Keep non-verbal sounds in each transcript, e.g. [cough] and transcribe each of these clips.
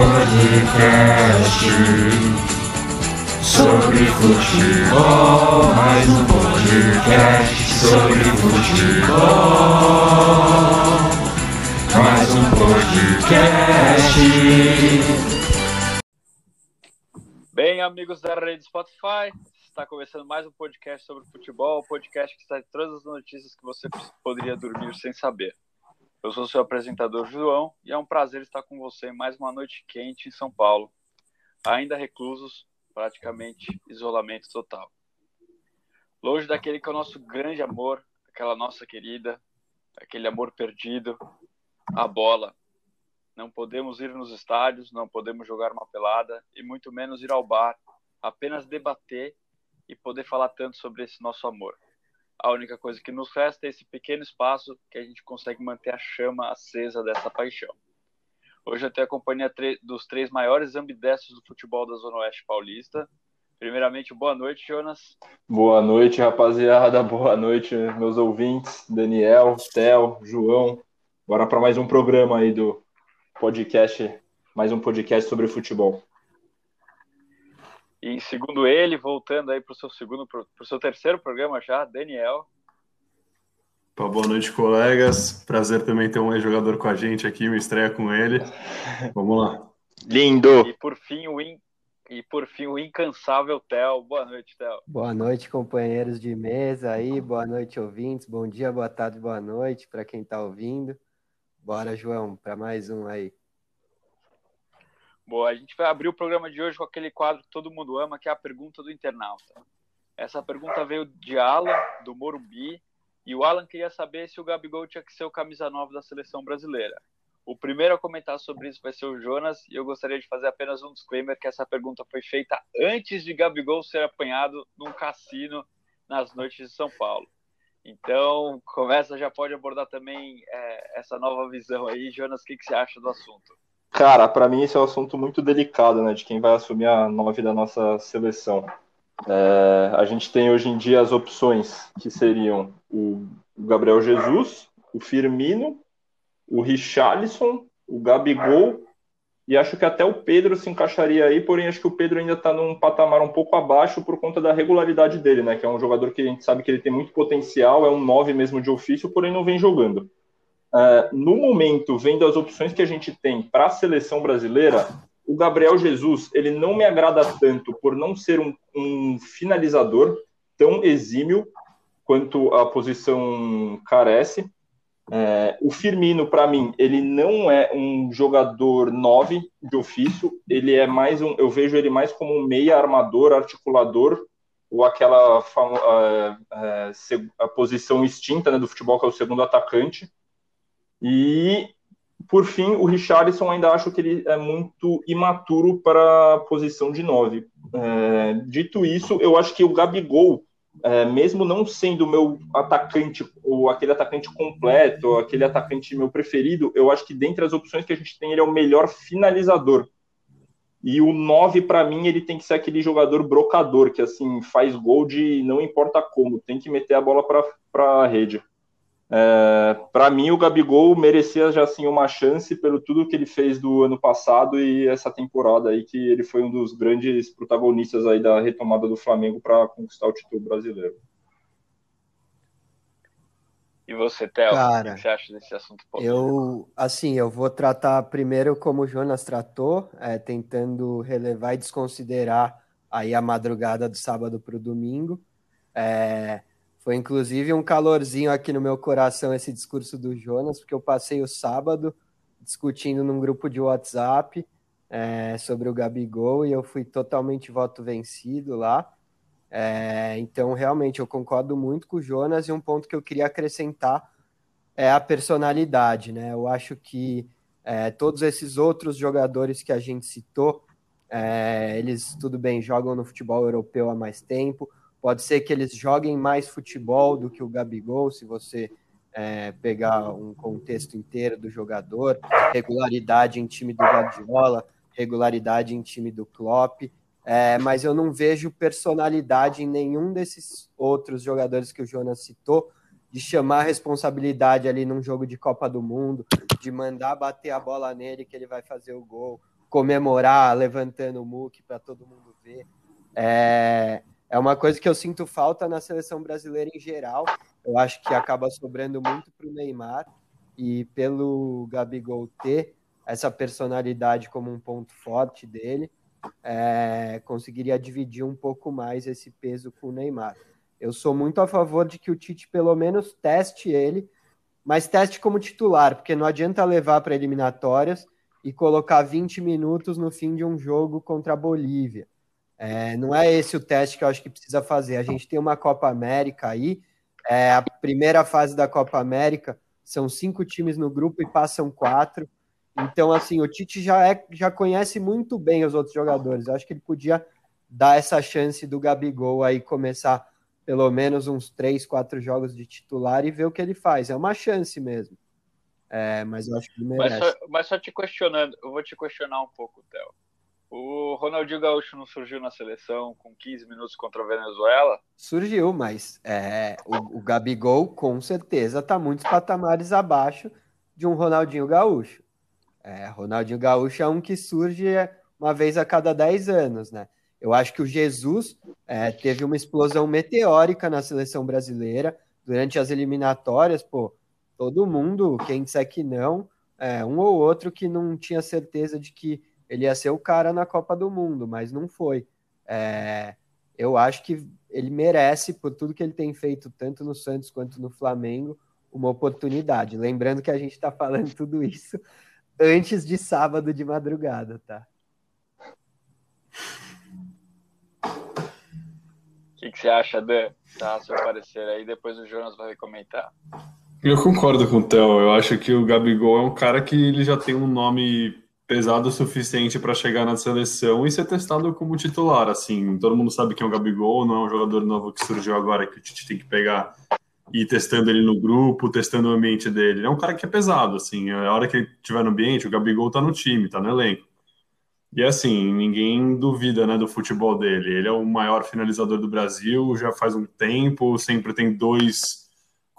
podcast sobre futebol. Mais um podcast sobre futebol. Mais um podcast. Bem, amigos da rede Spotify, está começando mais um podcast sobre futebol, um podcast que traz todas as notícias que você poderia dormir sem saber. Eu sou seu apresentador João e é um prazer estar com você mais uma noite quente em São Paulo, ainda reclusos, praticamente isolamento total. Longe daquele que é o nosso grande amor, aquela nossa querida, aquele amor perdido, a bola. Não podemos ir nos estádios, não podemos jogar uma pelada e muito menos ir ao bar, apenas debater e poder falar tanto sobre esse nosso amor. A única coisa que nos resta é esse pequeno espaço que a gente consegue manter a chama acesa dessa paixão. Hoje eu tenho a companhia dos três maiores ambidestros do futebol da Zona Oeste Paulista. Primeiramente, boa noite, Jonas. Boa noite, rapaziada. [laughs] Boa noite, meus ouvintes. Daniel, Theo, João. Bora para mais um programa aí do podcast, mais um podcast sobre futebol. E segundo ele, voltando aí para o seu segundo, para o seu terceiro programa já, Daniel. Boa noite, colegas. Prazer também ter um ex-jogador com a gente aqui, uma estreia com ele. Vamos lá. Lindo! E por fim, o, in... e por fim, o incansável Theo. Boa noite, Theo. Boa noite, companheiros de mesa aí. Boa noite, ouvintes. Bom dia, boa tarde, boa noite para quem está ouvindo. Bora, João, para mais um aí. Boa, a gente vai abrir o programa de hoje com aquele quadro que todo mundo ama, que é a pergunta do internauta. Essa pergunta veio de Alan, do Morumbi, e o Alan queria saber se o Gabigol tinha que ser o camisa 9 da seleção brasileira. O primeiro a comentar sobre isso vai ser o Jonas, e eu gostaria de fazer apenas um disclaimer que essa pergunta foi feita antes de Gabigol ser apanhado num cassino nas noites de São Paulo. Então, começa, já pode abordar também é, essa nova visão aí. Jonas, o que, que você acha do assunto? Cara, para mim esse é um assunto muito delicado, né? De quem vai assumir a nove da nossa seleção. É, a gente tem hoje em dia as opções que seriam o Gabriel Jesus, o Firmino, o Richarlison, o Gabigol e acho que até o Pedro se encaixaria aí, porém acho que o Pedro ainda está num patamar um pouco abaixo por conta da regularidade dele, né? Que é um jogador que a gente sabe que ele tem muito potencial, é um nove mesmo de ofício, porém não vem jogando. Uh, no momento, vendo as opções que a gente tem para a seleção brasileira, o Gabriel Jesus ele não me agrada tanto por não ser um, um finalizador tão exímio quanto a posição carece. É, o Firmino, para mim, ele não é um jogador 9 de ofício, ele é mais um. Eu vejo ele mais como um meia armador, articulador, ou aquela a, a, a posição extinta né, do futebol, que é o segundo atacante. E, por fim, o Richarlison ainda acho que ele é muito imaturo para a posição de 9. É, dito isso, eu acho que o Gabigol, é, mesmo não sendo meu atacante, ou aquele atacante completo, aquele atacante meu preferido, eu acho que dentre as opções que a gente tem, ele é o melhor finalizador. E o 9, para mim, ele tem que ser aquele jogador brocador, que assim faz gol de não importa como, tem que meter a bola para a rede. É, para mim, o Gabigol merecia já assim uma chance pelo tudo que ele fez do ano passado e essa temporada aí que ele foi um dos grandes protagonistas aí da retomada do Flamengo para conquistar o título brasileiro. E você, Theo, Cara, o que você acha desse assunto? Eu, assim, eu vou tratar primeiro como o Jonas tratou, é, tentando relevar e desconsiderar aí a madrugada do sábado para o domingo. É, foi inclusive um calorzinho aqui no meu coração esse discurso do Jonas, porque eu passei o sábado discutindo num grupo de WhatsApp é, sobre o Gabigol e eu fui totalmente voto vencido lá. É, então, realmente, eu concordo muito com o Jonas e um ponto que eu queria acrescentar é a personalidade, né? Eu acho que é, todos esses outros jogadores que a gente citou, é, eles, tudo bem, jogam no futebol europeu há mais tempo, Pode ser que eles joguem mais futebol do que o Gabigol, se você é, pegar um contexto inteiro do jogador, regularidade em time do Guardiola, regularidade em time do Klopp, é, mas eu não vejo personalidade em nenhum desses outros jogadores que o Jonas citou de chamar a responsabilidade ali num jogo de Copa do Mundo, de mandar bater a bola nele que ele vai fazer o gol, comemorar levantando o muque para todo mundo ver. É, é uma coisa que eu sinto falta na seleção brasileira em geral. Eu acho que acaba sobrando muito para o Neymar e pelo Gabigol ter essa personalidade como um ponto forte dele, é, conseguiria dividir um pouco mais esse peso com o Neymar. Eu sou muito a favor de que o Tite pelo menos teste ele, mas teste como titular, porque não adianta levar para eliminatórias e colocar 20 minutos no fim de um jogo contra a Bolívia. É, não é esse o teste que eu acho que precisa fazer. A gente tem uma Copa América aí, é, a primeira fase da Copa América são cinco times no grupo e passam quatro. Então, assim, o Tite já, é, já conhece muito bem os outros jogadores. Eu acho que ele podia dar essa chance do Gabigol aí começar pelo menos uns três, quatro jogos de titular e ver o que ele faz. É uma chance mesmo. É, mas eu acho que ele merece. Mas só, mas só te questionando, eu vou te questionar um pouco, Theo. O Ronaldinho Gaúcho não surgiu na seleção com 15 minutos contra a Venezuela? Surgiu, mas é, o, o Gabigol com certeza está muitos patamares abaixo de um Ronaldinho Gaúcho. É, Ronaldinho Gaúcho é um que surge uma vez a cada 10 anos, né? Eu acho que o Jesus é, teve uma explosão meteórica na seleção brasileira durante as eliminatórias, pô. Todo mundo, quem disser que não, é, um ou outro que não tinha certeza de que ele ia ser o cara na Copa do Mundo, mas não foi. É, eu acho que ele merece, por tudo que ele tem feito, tanto no Santos quanto no Flamengo, uma oportunidade. Lembrando que a gente está falando tudo isso antes de sábado de madrugada, tá? O que, que, você acha, Dan? Tá, seu parecer aí, depois o Jonas vai comentar. Eu concordo com o Theo. Eu acho que o Gabigol é um cara que ele já tem um nome pesado o suficiente para chegar na seleção e ser testado como titular. Assim, todo mundo sabe que é o Gabigol, não é um jogador novo que surgiu agora que o Tite tem que pegar e ir testando ele no grupo, testando o ambiente dele. é um cara que é pesado, assim. A hora que ele estiver no ambiente, o Gabigol tá no time, tá no elenco. E assim, ninguém duvida né, do futebol dele. Ele é o maior finalizador do Brasil, já faz um tempo, sempre tem dois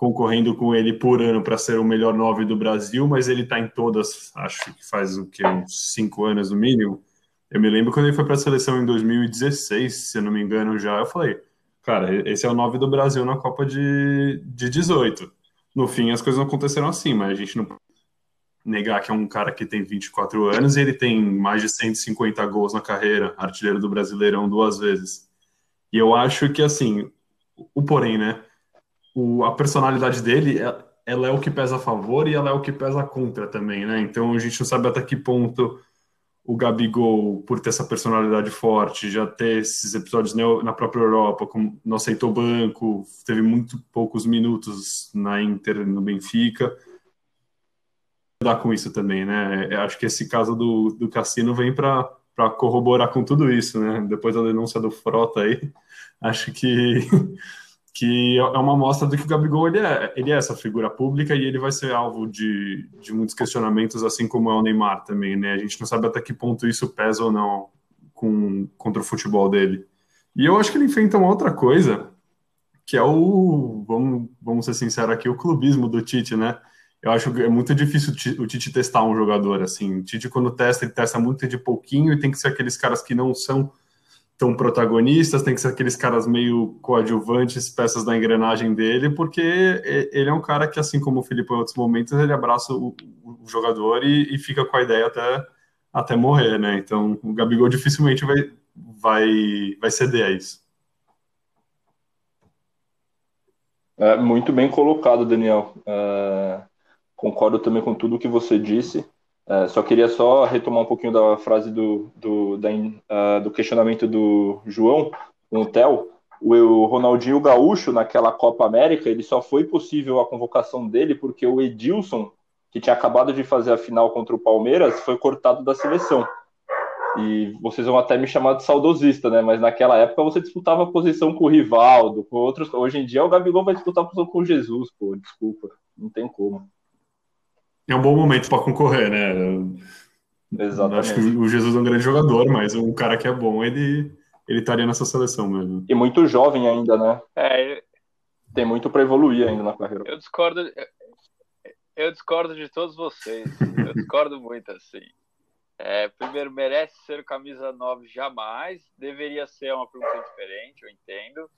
concorrendo com ele por ano para ser o melhor nove do Brasil, mas ele está em todas, acho que faz o que, uns cinco anos no mínimo. Eu me lembro quando ele foi para a seleção em 2016, se eu não me engano já, eu falei, cara, esse é o nove do Brasil na Copa de, de 18. No fim, as coisas não aconteceram assim, mas a gente não negar que é um cara que tem 24 anos e ele tem mais de 150 gols na carreira, artilheiro do Brasileirão duas vezes. E eu acho que, assim, o porém, né? O, a personalidade dele, é, ela é o que pesa a favor e ela é o que pesa contra também, né? Então a gente não sabe até que ponto o Gabigol, por ter essa personalidade forte, já ter esses episódios na própria Europa, como não aceitou banco, teve muito poucos minutos na Inter, no Benfica, dá com isso também, né? Eu acho que esse caso do, do Cassino vem para corroborar com tudo isso, né? Depois da denúncia do Frota aí, [laughs] acho que que é uma amostra do que o Gabigol ele é, ele é essa figura pública e ele vai ser alvo de, de muitos questionamentos, assim como é o Neymar também, né? A gente não sabe até que ponto isso pesa ou não com, contra o futebol dele. E eu acho que ele enfrenta uma outra coisa, que é o, vamos, vamos ser sinceros aqui, o clubismo do Tite, né? Eu acho que é muito difícil o Tite testar um jogador, assim. O Tite, quando testa, ele testa muito de pouquinho e tem que ser aqueles caras que não são tão protagonistas, tem que ser aqueles caras meio coadjuvantes, peças da engrenagem dele, porque ele é um cara que, assim como o Felipe em outros momentos, ele abraça o, o jogador e, e, fica com a ideia até, até morrer, né? Então, o Gabigol dificilmente vai, vai, vai ceder a isso. É, muito bem colocado, Daniel. É, concordo também com tudo que você disse. É, só queria só retomar um pouquinho da frase do, do, da, uh, do questionamento do João, Theo. O, o Ronaldinho Gaúcho, naquela Copa América, ele só foi possível a convocação dele porque o Edilson, que tinha acabado de fazer a final contra o Palmeiras, foi cortado da seleção. E vocês vão até me chamar de saudosista, né? Mas naquela época você disputava a posição com o Rivaldo, com outros. Hoje em dia o Gabigol vai disputar a posição com o Jesus, pô, desculpa, não tem como é um bom momento para concorrer, né? Exatamente. Acho que o Jesus é um grande jogador, mas um cara que é bom, ele, ele estaria nessa seleção mesmo. E muito jovem ainda, né? É, tem muito para evoluir ainda na carreira. Eu discordo, eu discordo de todos vocês. Eu discordo muito assim. É, primeiro, merece ser camisa 9 jamais. Deveria ser uma pergunta diferente, eu entendo.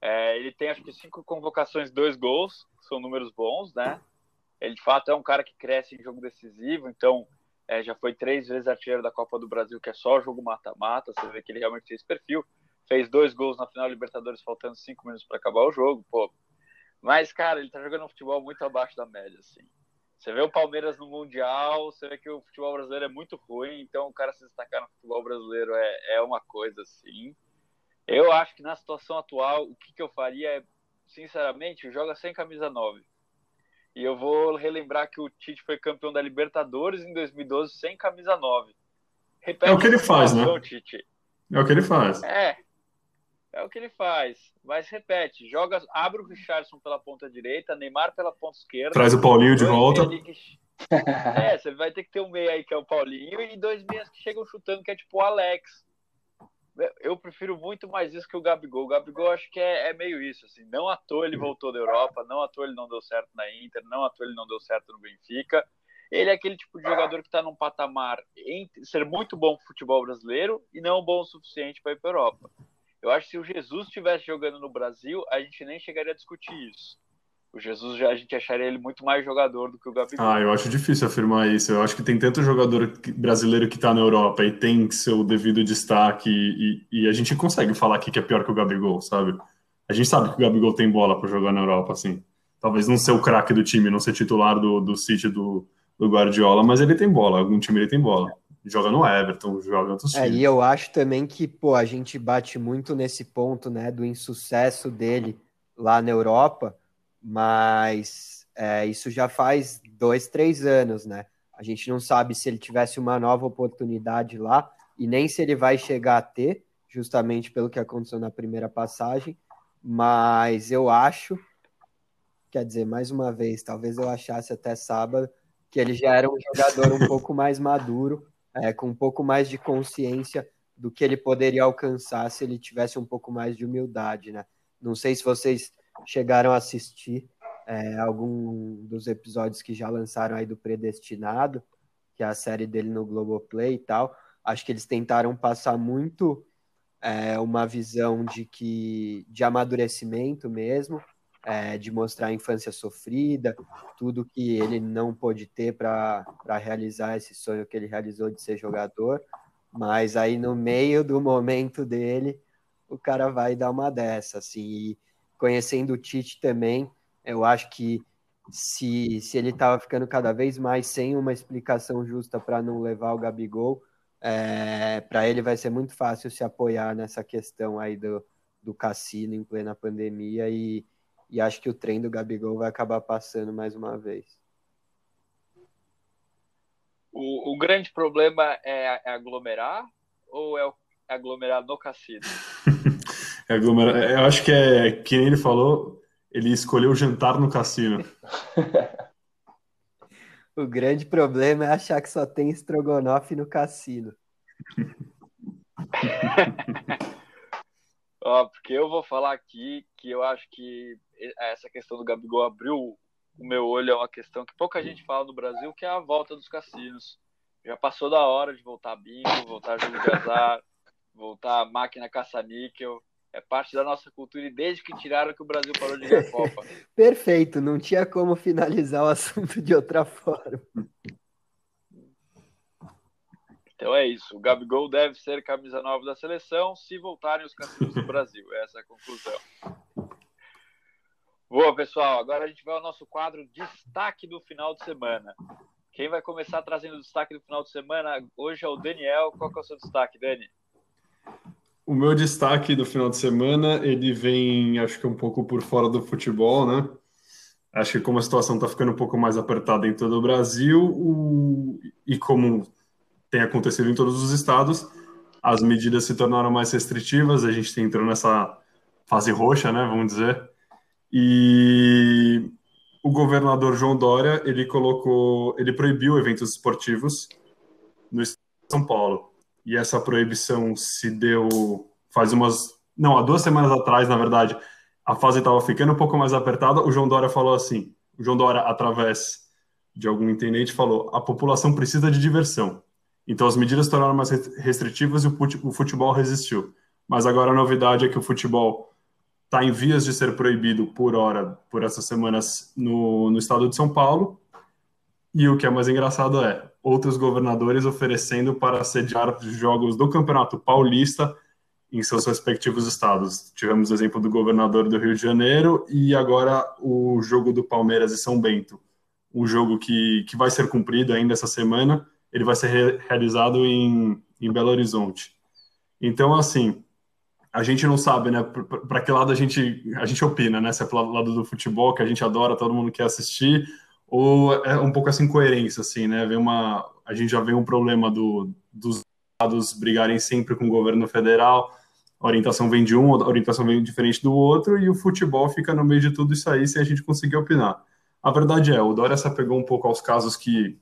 É, ele tem acho que cinco convocações, dois gols, são números bons, né? Ele de fato é um cara que cresce em jogo decisivo, então é, já foi três vezes artilheiro da Copa do Brasil, que é só jogo mata-mata. Você vê que ele realmente tem esse perfil. Fez dois gols na final Libertadores, faltando cinco minutos para acabar o jogo, pô. Mas, cara, ele tá jogando um futebol muito abaixo da média, assim. Você vê o Palmeiras no Mundial, você vê que o futebol brasileiro é muito ruim, então o cara se destacar no futebol brasileiro é, é uma coisa assim. Eu acho que na situação atual, o que, que eu faria é, sinceramente, joga sem camisa 9. E eu vou relembrar que o Tite foi campeão da Libertadores em 2012 sem camisa 9. Repete é o que ele faz, né? Tite. É o que ele faz. É. É o que ele faz. Mas repete, joga, abre o Richardson pela ponta direita, Neymar pela ponta esquerda. Traz o Paulinho de volta. [laughs] É, você vai ter que ter um meia aí que é o Paulinho e dois meias que chegam chutando, que é tipo o Alex. Eu prefiro muito mais isso que o Gabigol. O Gabigol acho que é, é, meio isso, assim. Não à toa ele voltou da Europa, não à toa ele não deu certo na Inter, não à toa ele não deu certo no Benfica. Ele é aquele tipo de jogador que está num patamar entre ser muito bom pro futebol brasileiro e não bom o suficiente para ir para Europa. Eu acho que se o Jesus estivesse jogando no Brasil, a gente nem chegaria a discutir isso. O Jesus já a gente acharia ele muito mais jogador do que o Gabigol. Ah, eu acho difícil afirmar isso. Eu acho que tem tanto jogador brasileiro que está na Europa e tem seu devido destaque e, e, a gente consegue falar aqui que é pior que o Gabigol, sabe? A gente sabe que o Gabigol tem bola para jogar na Europa, assim. Talvez não ser o craque do time, não ser titular do, do City do, do Guardiola, mas ele tem bola. Algum time ele tem bola joga no Everton, joga em outros é, times. E eu acho também que, pô, a gente bate muito nesse ponto, né, do insucesso dele lá na Europa, mas é, isso já faz dois, três anos, né? A gente não sabe se ele tivesse uma nova oportunidade lá e nem se ele vai chegar a ter, justamente pelo que aconteceu na primeira passagem, mas eu acho, quer dizer, mais uma vez, talvez eu achasse até sábado que ele já era um jogador um [laughs] pouco mais maduro é, com um pouco mais de consciência do que ele poderia alcançar se ele tivesse um pouco mais de humildade, né? Não sei se vocês chegaram a assistir é, algum dos episódios que já lançaram aí do Predestinado, que é a série dele no Globoplay e tal. Acho que eles tentaram passar muito é, uma visão de que de amadurecimento mesmo, é, de mostrar a infância sofrida, tudo que ele não pôde ter para realizar esse sonho que ele realizou de ser jogador, mas aí no meio do momento dele, o cara vai dar uma dessa, assim, e conhecendo o Tite também, eu acho que se, se ele estava ficando cada vez mais sem uma explicação justa para não levar o Gabigol, é, para ele vai ser muito fácil se apoiar nessa questão aí do, do cassino em plena pandemia e, e acho que o trem do Gabigol vai acabar passando mais uma vez. O, o grande problema é, é, aglomerar ou é, é aglomerar no cassino? [laughs] é aglomerar. Eu acho que é que ele falou, ele escolheu jantar no cassino. [laughs] o grande problema é achar que só tem estrogonofe no cassino. [laughs] Ó, porque eu vou falar aqui que eu acho que essa questão do Gabigol abriu o meu olho é uma questão que pouca gente fala no Brasil, que é a volta dos cassinos. Já passou da hora de voltar bingo, voltar jogo de azar, voltar máquina caça-níquel. É parte da nossa cultura e desde que tiraram que o Brasil parou de ganhar Copa. [laughs] Perfeito, não tinha como finalizar o assunto de outra forma. Então é isso. O Gabigol deve ser camisa nova da seleção se voltarem os cassinos do Brasil. Essa é a conclusão. Boa, pessoal. Agora a gente vai ao nosso quadro Destaque do Final de Semana. Quem vai começar trazendo o destaque do final de semana hoje é o Daniel. Qual que é o seu destaque, Dani? O meu destaque do final de semana, ele vem, acho que um pouco por fora do futebol, né? Acho que como a situação está ficando um pouco mais apertada em todo o Brasil o... e como tem acontecido em todos os estados, as medidas se tornaram mais restritivas, a gente entrou nessa fase roxa, né, vamos dizer, e o governador João Dória, ele colocou, ele proibiu eventos esportivos no estado de São Paulo. E essa proibição se deu faz umas, não, há duas semanas atrás, na verdade, a fase estava ficando um pouco mais apertada, o João Dória falou assim, o João Dória, através de algum intendente, falou, a população precisa de diversão Então as medidas tornaram mais restritivas e o futebol resistiu. Mas agora a novidade é que o futebol está em vias de ser proibido por hora por essas semanas no, no estado de São Paulo. E o que é mais engraçado é outros governadores oferecendo para sediar jogos do Campeonato Paulista em seus respectivos estados. Tivemos o exemplo do governador do Rio de Janeiro e agora o jogo do Palmeiras e São Bento. Um jogo que, que vai ser cumprido ainda essa semana. Ele vai ser re realizado em, em Belo Horizonte. Então, assim, a gente não sabe, né, para que lado a gente, a gente opina, né? Se é para lado do futebol, que a gente adora, todo mundo quer assistir, ou é um pouco essa incoerência, assim, né? Vem uma, a gente já vê um problema do, dos estados brigarem sempre com o governo federal, a orientação vem de um, a orientação vem diferente do outro, e o futebol fica no meio de tudo isso aí sem a gente conseguir opinar. A verdade é, o Dória se apegou um pouco aos casos que,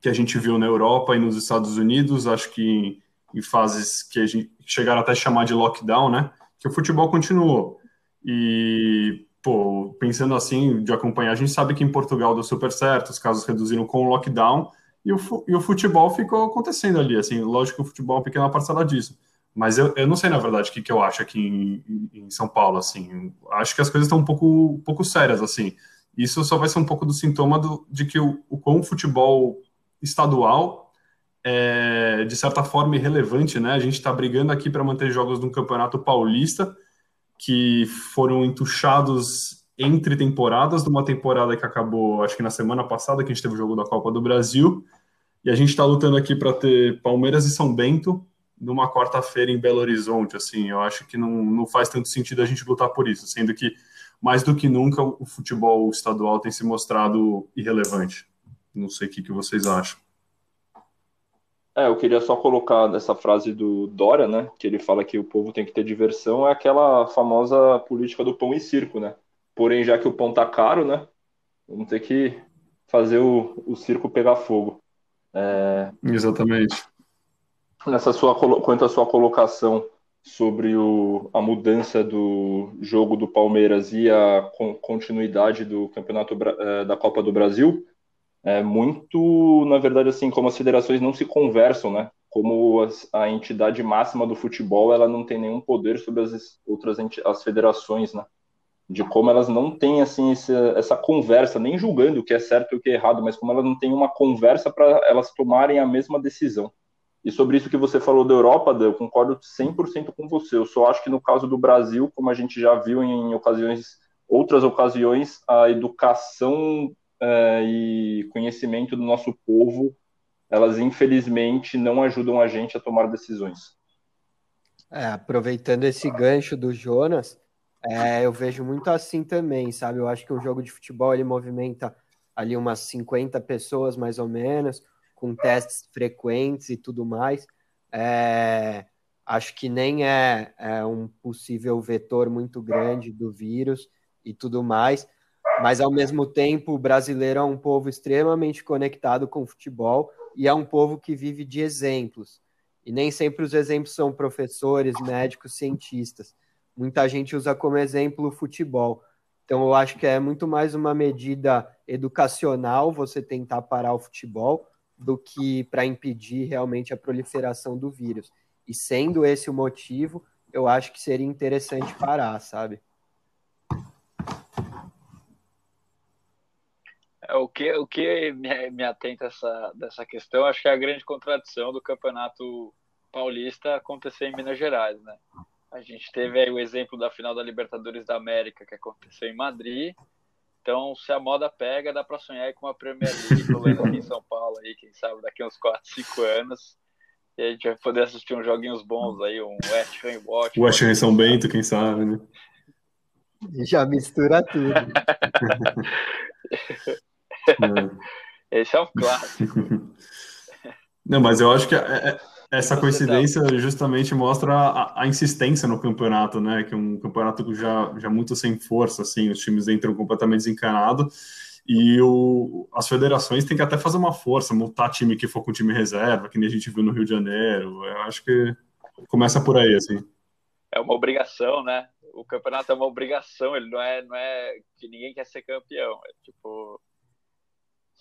que a gente viu na Europa e nos Estados Unidos, acho que em fases que a gente chegaram até a chamar de lockdown, né? Que o futebol continuou. E, pô, pensando assim, de acompanhar, a gente sabe que em Portugal deu super certo, os casos reduziram com o lockdown e o, e o futebol ficou acontecendo ali. Assim, lógico que o futebol é uma pequena parcela disso. Mas eu, eu não sei, na verdade, o que, que eu acho aqui em, em São Paulo, assim. Acho que as coisas estão um pouco, um pouco sérias, assim. Isso só vai ser um pouco do sintoma do, de que o, o, com o futebol estadual é, de certa forma, irrelevante, né? A gente está brigando aqui para manter jogos no Campeonato Paulista, que foram entuchados entre temporadas, de uma temporada que acabou, acho que na semana passada, que a gente teve o jogo da Copa do Brasil, e a gente está lutando aqui para ter Palmeiras e São Bento numa quarta-feira em Belo Horizonte, assim, eu acho que não, não faz tanto sentido a gente lutar por isso, sendo que, mais do que nunca, o futebol estadual tem se mostrado irrelevante. Não sei o que, que vocês acham. É, eu queria só colocar nessa frase do Dória, né? Que ele fala que o povo tem que ter diversão, é aquela famosa política do pão e circo, né? Porém, já que o pão tá caro, né? Vamos ter que fazer o, o circo pegar fogo. É... Exatamente. Nessa sua, quanto à sua colocação sobre o, a mudança do jogo do Palmeiras e a continuidade do campeonato é, da Copa do Brasil, é muito, na verdade, assim, como as federações não se conversam, né? Como as, a entidade máxima do futebol, ela não tem nenhum poder sobre as outras as federações, né? De como elas não têm, assim, esse, essa conversa, nem julgando o que é certo e o que é errado, mas como elas não têm uma conversa para elas tomarem a mesma decisão. E sobre isso que você falou da Europa, eu concordo 100% com você. Eu só acho que no caso do Brasil, como a gente já viu em ocasiões, outras ocasiões, a educação uh, e conhecimento do nosso povo, elas infelizmente não ajudam a gente a tomar decisões. É, aproveitando esse gancho do Jonas, é, eu vejo muito assim também, sabe? Eu acho que um jogo de futebol ele movimenta ali umas 50 pessoas mais ou menos, com testes frequentes e tudo mais. É, acho que nem é, é, um possível vetor muito grande do vírus e tudo mais mas ao mesmo tempo o brasileiro é um povo extremamente conectado com o futebol e é um povo que vive de exemplos. E nem sempre os exemplos são professores, médicos, cientistas. Muita gente usa como exemplo o futebol. Então eu acho que é muito mais uma medida educacional você tentar parar o futebol do que para impedir realmente a proliferação do vírus. E sendo esse o motivo, eu acho que seria interessante parar, sabe? É, o que, o que me, me atenta essa, dessa questão, acho que é a grande contradição do campeonato paulista acontecer em Minas Gerais, né? A gente teve aí o exemplo da final da Libertadores da América, que aconteceu em Madrid. Então, se a moda pega, dá para sonhar com uma Premier League rolando aqui em São Paulo, aí, quem sabe, daqui uns 4, 5 anos. E a gente vai poder assistir uns joguinhos bons aí, um West Ham Watch. West Ham São Bento, quem sabe, né? Já mistura tudo. [laughs] É. Esse é um clássico. Não, mas eu acho que é, é, essa coincidência justamente mostra a, a, insistência no campeonato, né? Que é um campeonato já, já muito sem força, assim, os times entram completamente desencanados e o, as federações têm que até fazer uma força, multar time que for com time reserva, que nem a gente viu no Rio de Janeiro. Eu acho que começa por aí, assim. É uma obrigação, né? O campeonato é uma obrigação, ele não é, não é que ninguém quer ser campeão. É tipo,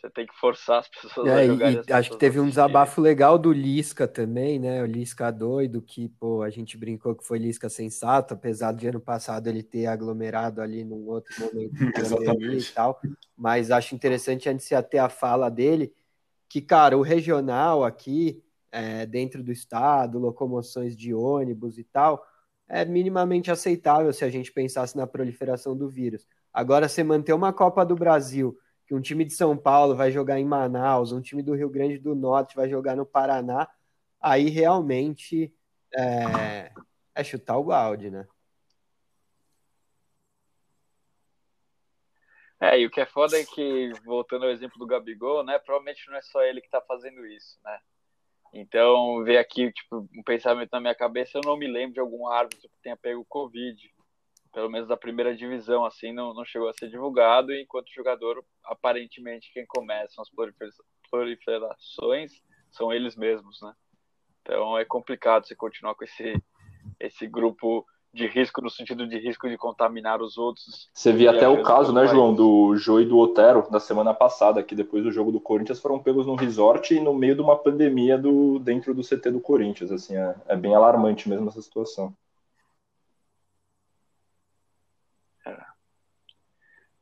Você tem que forçar as [laughs] pessoas É, a jogarem. e acho que pessoas teve um desabafo legal do Lisca também, né? O Lisca doido, que, pô, a gente brincou que foi Lisca sensato, apesar de ano passado ele ter aglomerado ali num outro momento [laughs] e tal. Mas acho interessante antes de até a fala dele, que, cara, o regional aqui, é, dentro do estado, locomoções de ônibus e tal, é minimamente aceitável se a gente pensasse na proliferação do vírus. Agora, você manter uma Copa do Brasil que um time de São Paulo vai jogar em Manaus, um time do Rio Grande do Norte vai jogar no Paraná, aí realmente é, é chutar o balde, né? É, e o que é foda é que, voltando ao exemplo do Gabigol, né? Provavelmente não é só ele que tá fazendo isso, né? Então, ver aqui, tipo, um pensamento na minha cabeça, eu não me lembro de algum árbitro que tenha pego Covid. Pelo menos da primeira divisão, assim, não, não chegou a ser divulgado, enquanto jogador, aparentemente, quem começa as prolifer- proliferações são eles mesmos, né? Então é complicado você continuar com esse, esse grupo de risco, no sentido de risco de contaminar os outros. Você via até o caso, né, país. João, do Jô e do Otero da semana passada, que depois do jogo do Corinthians foram pegos num resort e no meio de uma pandemia do, dentro do CT do Corinthians. Assim, é, é bem alarmante mesmo essa situação.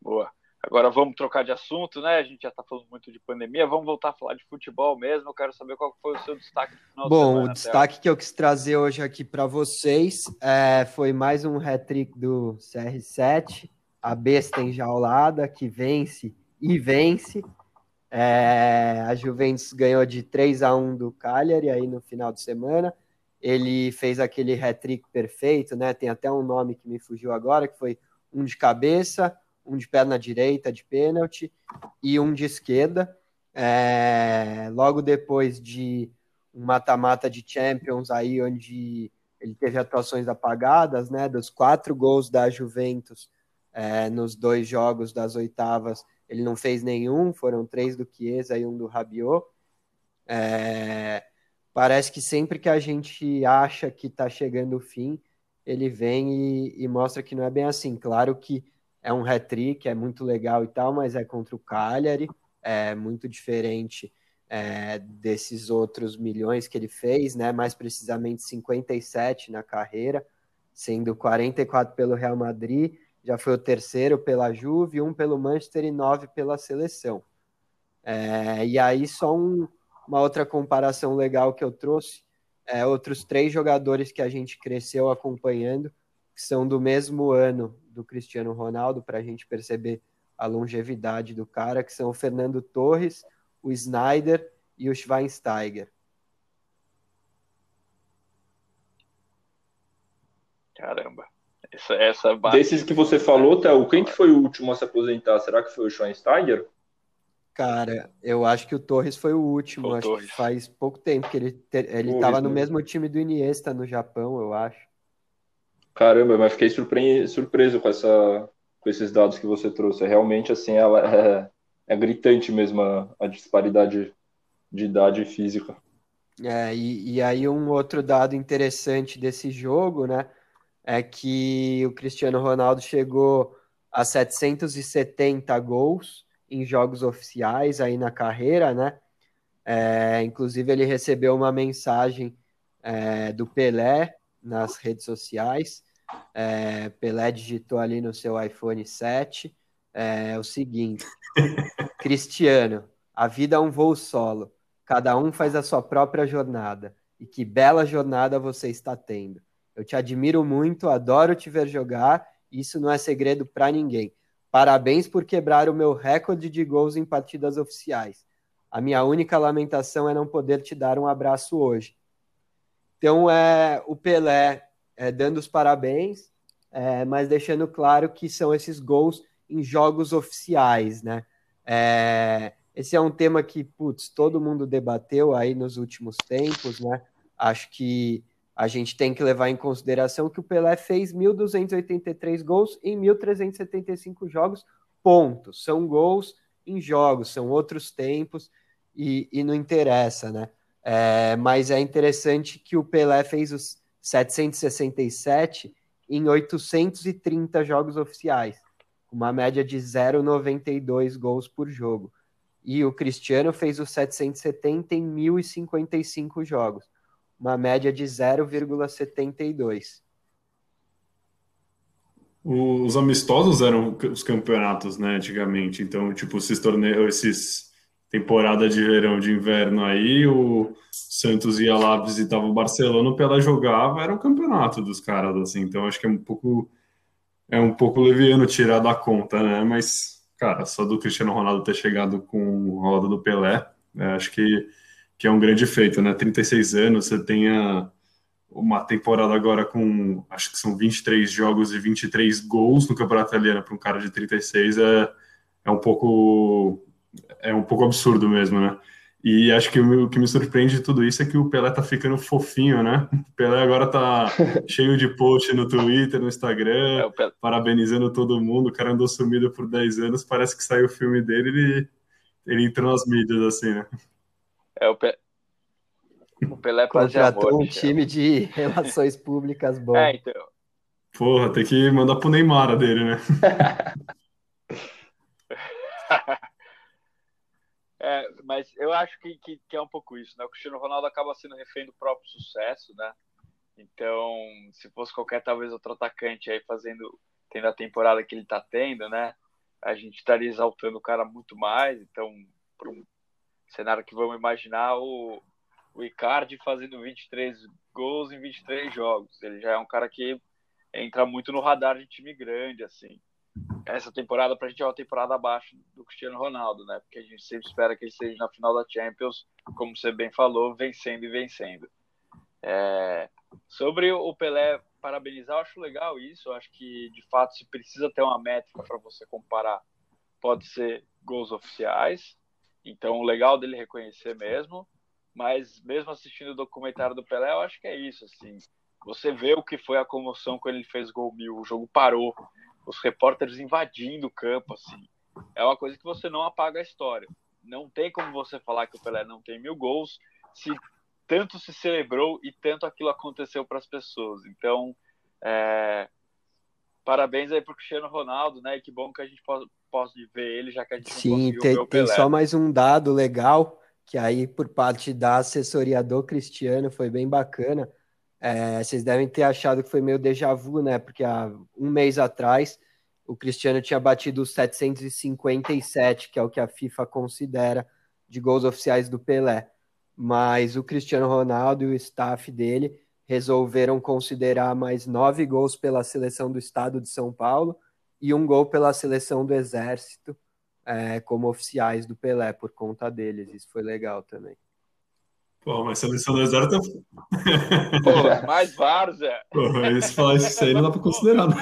Boa. Agora vamos trocar de assunto, né? A gente já está falando muito de pandemia. Vamos voltar a falar de futebol mesmo. Eu quero saber qual foi o seu destaque no final de Bom, semana, o Theo. destaque que eu quis trazer hoje aqui para vocês é, foi mais um hat-trick do CR7, a besta enjaulada, que vence e vence. É, a Juventus ganhou de 3 a 1 do Cagliari aí no final de semana. Ele fez aquele hat-trick perfeito, né? Tem até um nome que me fugiu agora, que foi um de cabeça, um de perna direita de pênalti e um de esquerda. É, logo depois de um mata-mata de Champions aí onde ele teve atuações apagadas, né? Dos quatro gols da Juventus é, nos dois jogos das oitavas, ele não fez nenhum, foram três do Chiesa e um do Rabiot. É, parece que sempre que a gente acha que está chegando o fim, ele vem e, e mostra que não é bem assim. Claro que é um hat-trick, é muito legal e tal, mas é contra o Cagliari, é muito diferente é, desses outros milhões que ele fez, né? Mais precisamente 57 na carreira, sendo 44 pelo Real Madrid, já foi o terceiro pela Juve, um pelo Manchester e nove pela seleção. É, e aí só um, uma outra comparação legal que eu trouxe, é, outros três jogadores que a gente cresceu acompanhando, que são do mesmo ano do Cristiano Ronaldo, para a gente perceber a longevidade do cara, que são o Fernando Torres, o Snyder e o Schweinsteiger. Caramba. Essa, essa base- Desses que você falou, Théo, quem que foi o último a se aposentar? Será que foi o Schweinsteiger? Cara, eu acho que o Torres foi o último, o acho Torres. que faz pouco tempo que ele te- ele Torres estava no mesmo. mesmo time do Iniesta no Japão, eu acho. Caramba, mas fiquei surpre- surpreso com, essa, com esses dados que você trouxe. Realmente, assim, ela é, é gritante mesmo a, a disparidade de idade física. É, e, e aí um outro dado interessante desse jogo, né, é que o Cristiano Ronaldo chegou a 770 gols em jogos oficiais aí na carreira, né? É, inclusive ele recebeu uma mensagem é, do Pelé nas redes sociais. É, Pelé digitou ali no seu iPhone 7 é, o seguinte: [laughs] Cristiano, a vida é um voo solo. Cada um faz a sua própria jornada. E que bela jornada você está tendo. Eu te admiro muito, adoro te ver jogar. Isso não é segredo para ninguém. Parabéns por quebrar o meu recorde de gols em partidas oficiais. A minha única lamentação é não poder te dar um abraço hoje. Então, é o Pelé é, dando os parabéns, é, mas deixando claro que são esses gols em jogos oficiais, né? É, esse é um tema que, putz, todo mundo debateu aí nos últimos tempos, né? Acho que a gente tem que levar em consideração que o Pelé fez 1.283 gols em 1.375 jogos, pontos. São gols em jogos, são outros tempos e, e não interessa, né? É, mas é interessante que o Pelé fez os 767 em 830 jogos oficiais, uma média de 0,92 gols por jogo. E o Cristiano fez o 770 em 1.055 jogos, uma média de 0,72. Os amistosos eram os campeonatos, né, antigamente. Então, tipo, esses torneios, esses temporada de verão, de inverno aí, o Santos ia lá visitava o Barcelona, o Pelé jogava, era o campeonato dos caras, assim. Então, acho que é um pouco é um pouco leviano tirar da conta, né? Mas, cara, só do Cristiano Ronaldo ter chegado com a roda do Pelé, é, acho que, que é um grande feito, né? 36 anos, você tenha uma temporada agora com, acho que são 23 jogos e 23 gols no Campeonato Italiano para um cara de 36 é, é um pouco é um pouco absurdo mesmo, né? E acho que o que me surpreende de tudo isso é que o Pelé tá ficando fofinho, né? O Pelé agora tá [laughs] cheio de post no Twitter, no Instagram, é, parabenizando todo mundo. O cara andou sumido por 10 anos, parece que saiu o filme dele e ele, ele entrou nas mídias, assim, né? É, o, Pelé. O Pelé contratou amor, um time de [laughs] relações públicas bom. É, então. Porra, tem que mandar pro Neymar a dele, né? [laughs] é, mas eu acho que, que, que, é um pouco isso, né? O Cristiano Ronaldo acaba sendo refém do próprio sucesso, né? Então, se fosse qualquer, talvez, outro atacante aí fazendo, tendo a temporada que ele tá tendo, né? A gente estaria exaltando o cara muito mais. Então, para um cenário que vamos imaginar, o, o Icardi fazendo 23 gols em 23 jogos. Ele já é um cara que entra muito no radar de time grande, assim. Essa temporada pra gente é uma temporada abaixo do Cristiano Ronaldo, né? Porque a gente sempre espera que ele esteja na final da Champions, como você bem falou, vencendo e vencendo. É... Sobre o Pelé parabenizar, eu acho legal isso. Eu acho que, de fato, se precisa ter uma métrica para você comparar, pode ser gols oficiais. Então, o legal dele reconhecer mesmo mas mesmo assistindo o documentário do Pelé, eu acho que é isso, assim. Você vê o que foi a comoção quando ele fez gol mil, o jogo parou, os repórteres invadindo o campo, assim. É uma coisa que você não apaga a história. Não tem como você falar que o Pelé não tem mil gols se tanto se celebrou e tanto aquilo aconteceu para as pessoas. Então, é... parabéns aí para o Cristiano Ronaldo, né? E que bom que a gente pode, pode ver ele, já que a gente Sim, tem, Pelé. tem só mais um dado legal que aí por parte da assessoria do Cristiano foi bem bacana. É, vocês devem ter achado que foi meio déjà vu, né? Porque há um mês atrás o Cristiano tinha batido os 757, que é o que a FIFA considera de gols oficiais do Pelé. Mas o Cristiano Ronaldo e o staff dele resolveram considerar mais nove gols pela seleção do estado de São Paulo e um gol pela seleção do Exército é, como oficiais do Pelé por conta deles. Isso foi legal também. Pô, mas seleção do exército. Pô, mais Várzea. Pô, isso, falar isso aí não dá pra considerar, não.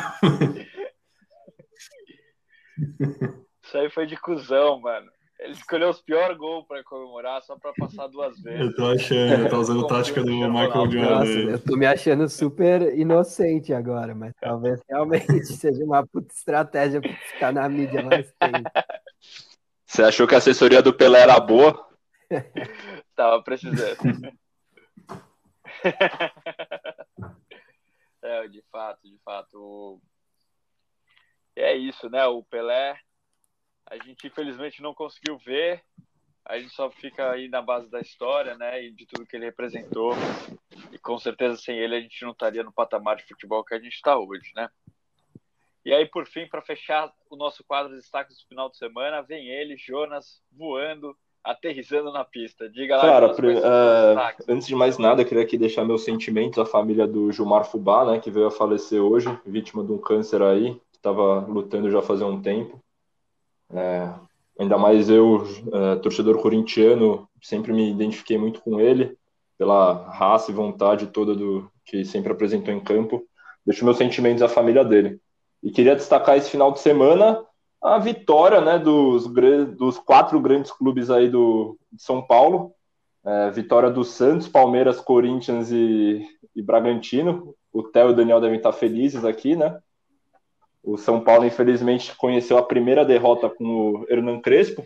Isso aí foi de cuzão, mano. Ele escolheu os piores gols para comemorar só para passar duas vezes. Eu tô achando, eu tô usando a tática do Michael Jordan. eu tô me achando super inocente agora, mas talvez realmente [laughs] seja uma puta estratégia para ficar na mídia mais tempo. Você achou que a assessoria do Pelé era boa? [laughs] Tava precisando. [laughs] é, de fato, de fato. É isso, né? O Pelé a gente infelizmente não conseguiu ver, a gente só fica aí na base da história, né, e de tudo que ele representou. E com certeza sem ele a gente não estaria no patamar de futebol que a gente está hoje, né? E aí, por fim, para fechar o nosso quadro de destaques do final de semana, vem ele, Jonas, voando, aterrizando na pista. Diga lá. Cara, uh, antes de mais nada, queria aqui deixar meus sentimentos à família do Gilmar Fubá, né, que veio a falecer hoje, vítima de um câncer aí, que estava lutando já fazia um tempo. É, ainda mais eu, é, torcedor corintiano, sempre me identifiquei muito com ele, pela raça e vontade toda do que sempre apresentou em campo. Deixo meus sentimentos à família dele. E queria destacar esse final de semana a vitória né, dos, dos quatro grandes clubes aí do, de São Paulo. É, vitória do Santos, Palmeiras, Corinthians e, e Bragantino. O Theo e o Daniel devem estar felizes aqui, né? O São Paulo, infelizmente, conheceu a primeira derrota com o Hernan Crespo.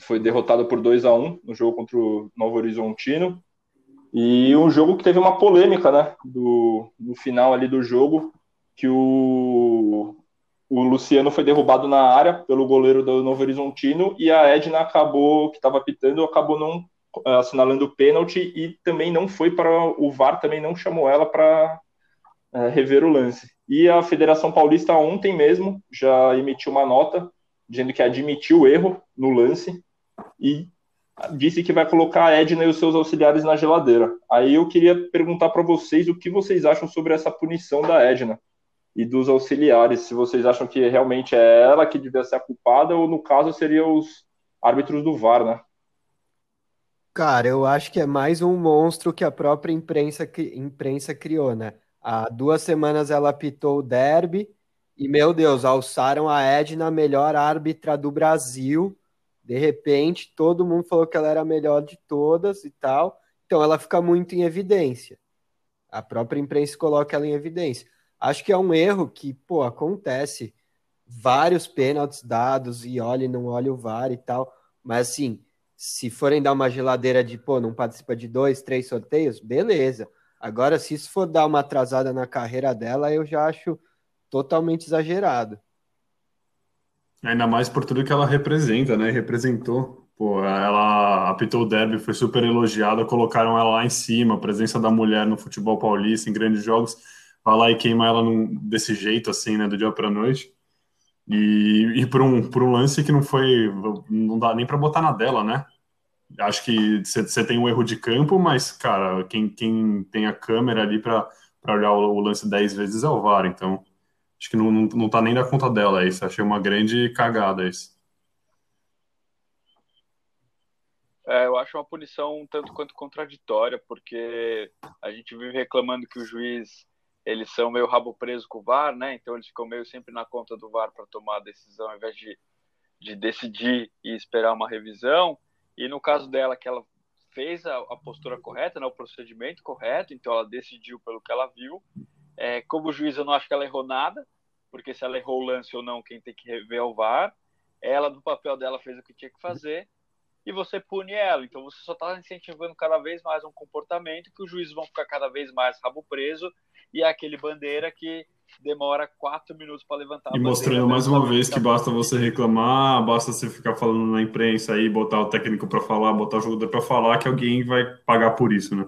Foi derrotado por 2 a 1 no jogo contra o Novo Horizontino. E um jogo que teve uma polêmica, né? Do, no final ali do jogo, que o, o Luciano foi derrubado na área pelo goleiro do Novo Horizontino e a Edna acabou, que estava pitando, acabou não eh, assinalando o pênalti e também não foi para o VAR, também não chamou ela para é, rever o lance. E a Federação Paulista ontem mesmo já emitiu uma nota dizendo que admitiu o erro no lance e disse que vai colocar a Edna e os seus auxiliares na geladeira. Aí eu queria perguntar para vocês o que vocês acham sobre essa punição da Edna e dos auxiliares, se vocês acham que realmente é ela que devia ser a culpada ou no caso seriam os árbitros do VAR, né? Cara, eu acho que é mais um monstro que a própria imprensa, imprensa criou, né? Há duas semanas ela apitou o derby e, meu Deus, alçaram a Edna, melhor árbitra do Brasil. De repente, todo mundo falou que ela era a melhor de todas e tal. Então, ela fica muito em evidência. A própria imprensa coloca ela em evidência. Acho que é um erro que, pô, acontece. Vários pênaltis dados e olha e não olha o VAR e tal. Mas, assim, se forem dar uma geladeira de, pô, não participa de dois, três sorteios, beleza. Agora, se isso for dar uma atrasada na carreira dela, eu já acho totalmente exagerado. Ainda mais por tudo que ela representa, né? Representou. Pô, ela apitou o derby, foi super elogiada, colocaram ela lá em cima, a presença da mulher no futebol paulista, em grandes jogos lá e queima ela num, desse jeito, assim, né, do dia para noite. E, e por, um, por um lance que não foi, não dá nem para botar na dela, né? Acho que você tem um erro de campo, mas, cara, quem, quem tem a câmera ali para olhar o, o, lance 10 vezes é o VAR, então acho que não, não, não tá nem na conta dela isso. Achei uma grande cagada isso. É, eu acho uma punição um tanto quanto contraditória, porque a gente vive reclamando que o juiz eles são meio rabo preso com o VAR, né? Então eles ficam meio sempre na conta do VAR para tomar a decisão, ao invés de, de decidir e esperar uma revisão. E no caso dela, que ela fez a, a postura correta, né, o procedimento correto, então ela decidiu pelo que ela viu. É, como juiz, eu não acho que ela errou nada, porque se ela errou o lance ou não, quem tem que rever é o VAR. Ela, no papel dela, fez o que tinha que fazer e você pune ela. Então você só está incentivando cada vez mais um comportamento que os juízes vão ficar cada vez mais rabo preso e é aquele bandeira que demora quatro minutos para levantar. E mostrando mais uma vez que basta você reclamar, basta você ficar falando na imprensa aí, botar o técnico para falar, botar o jogador para falar, que alguém vai pagar por isso, né?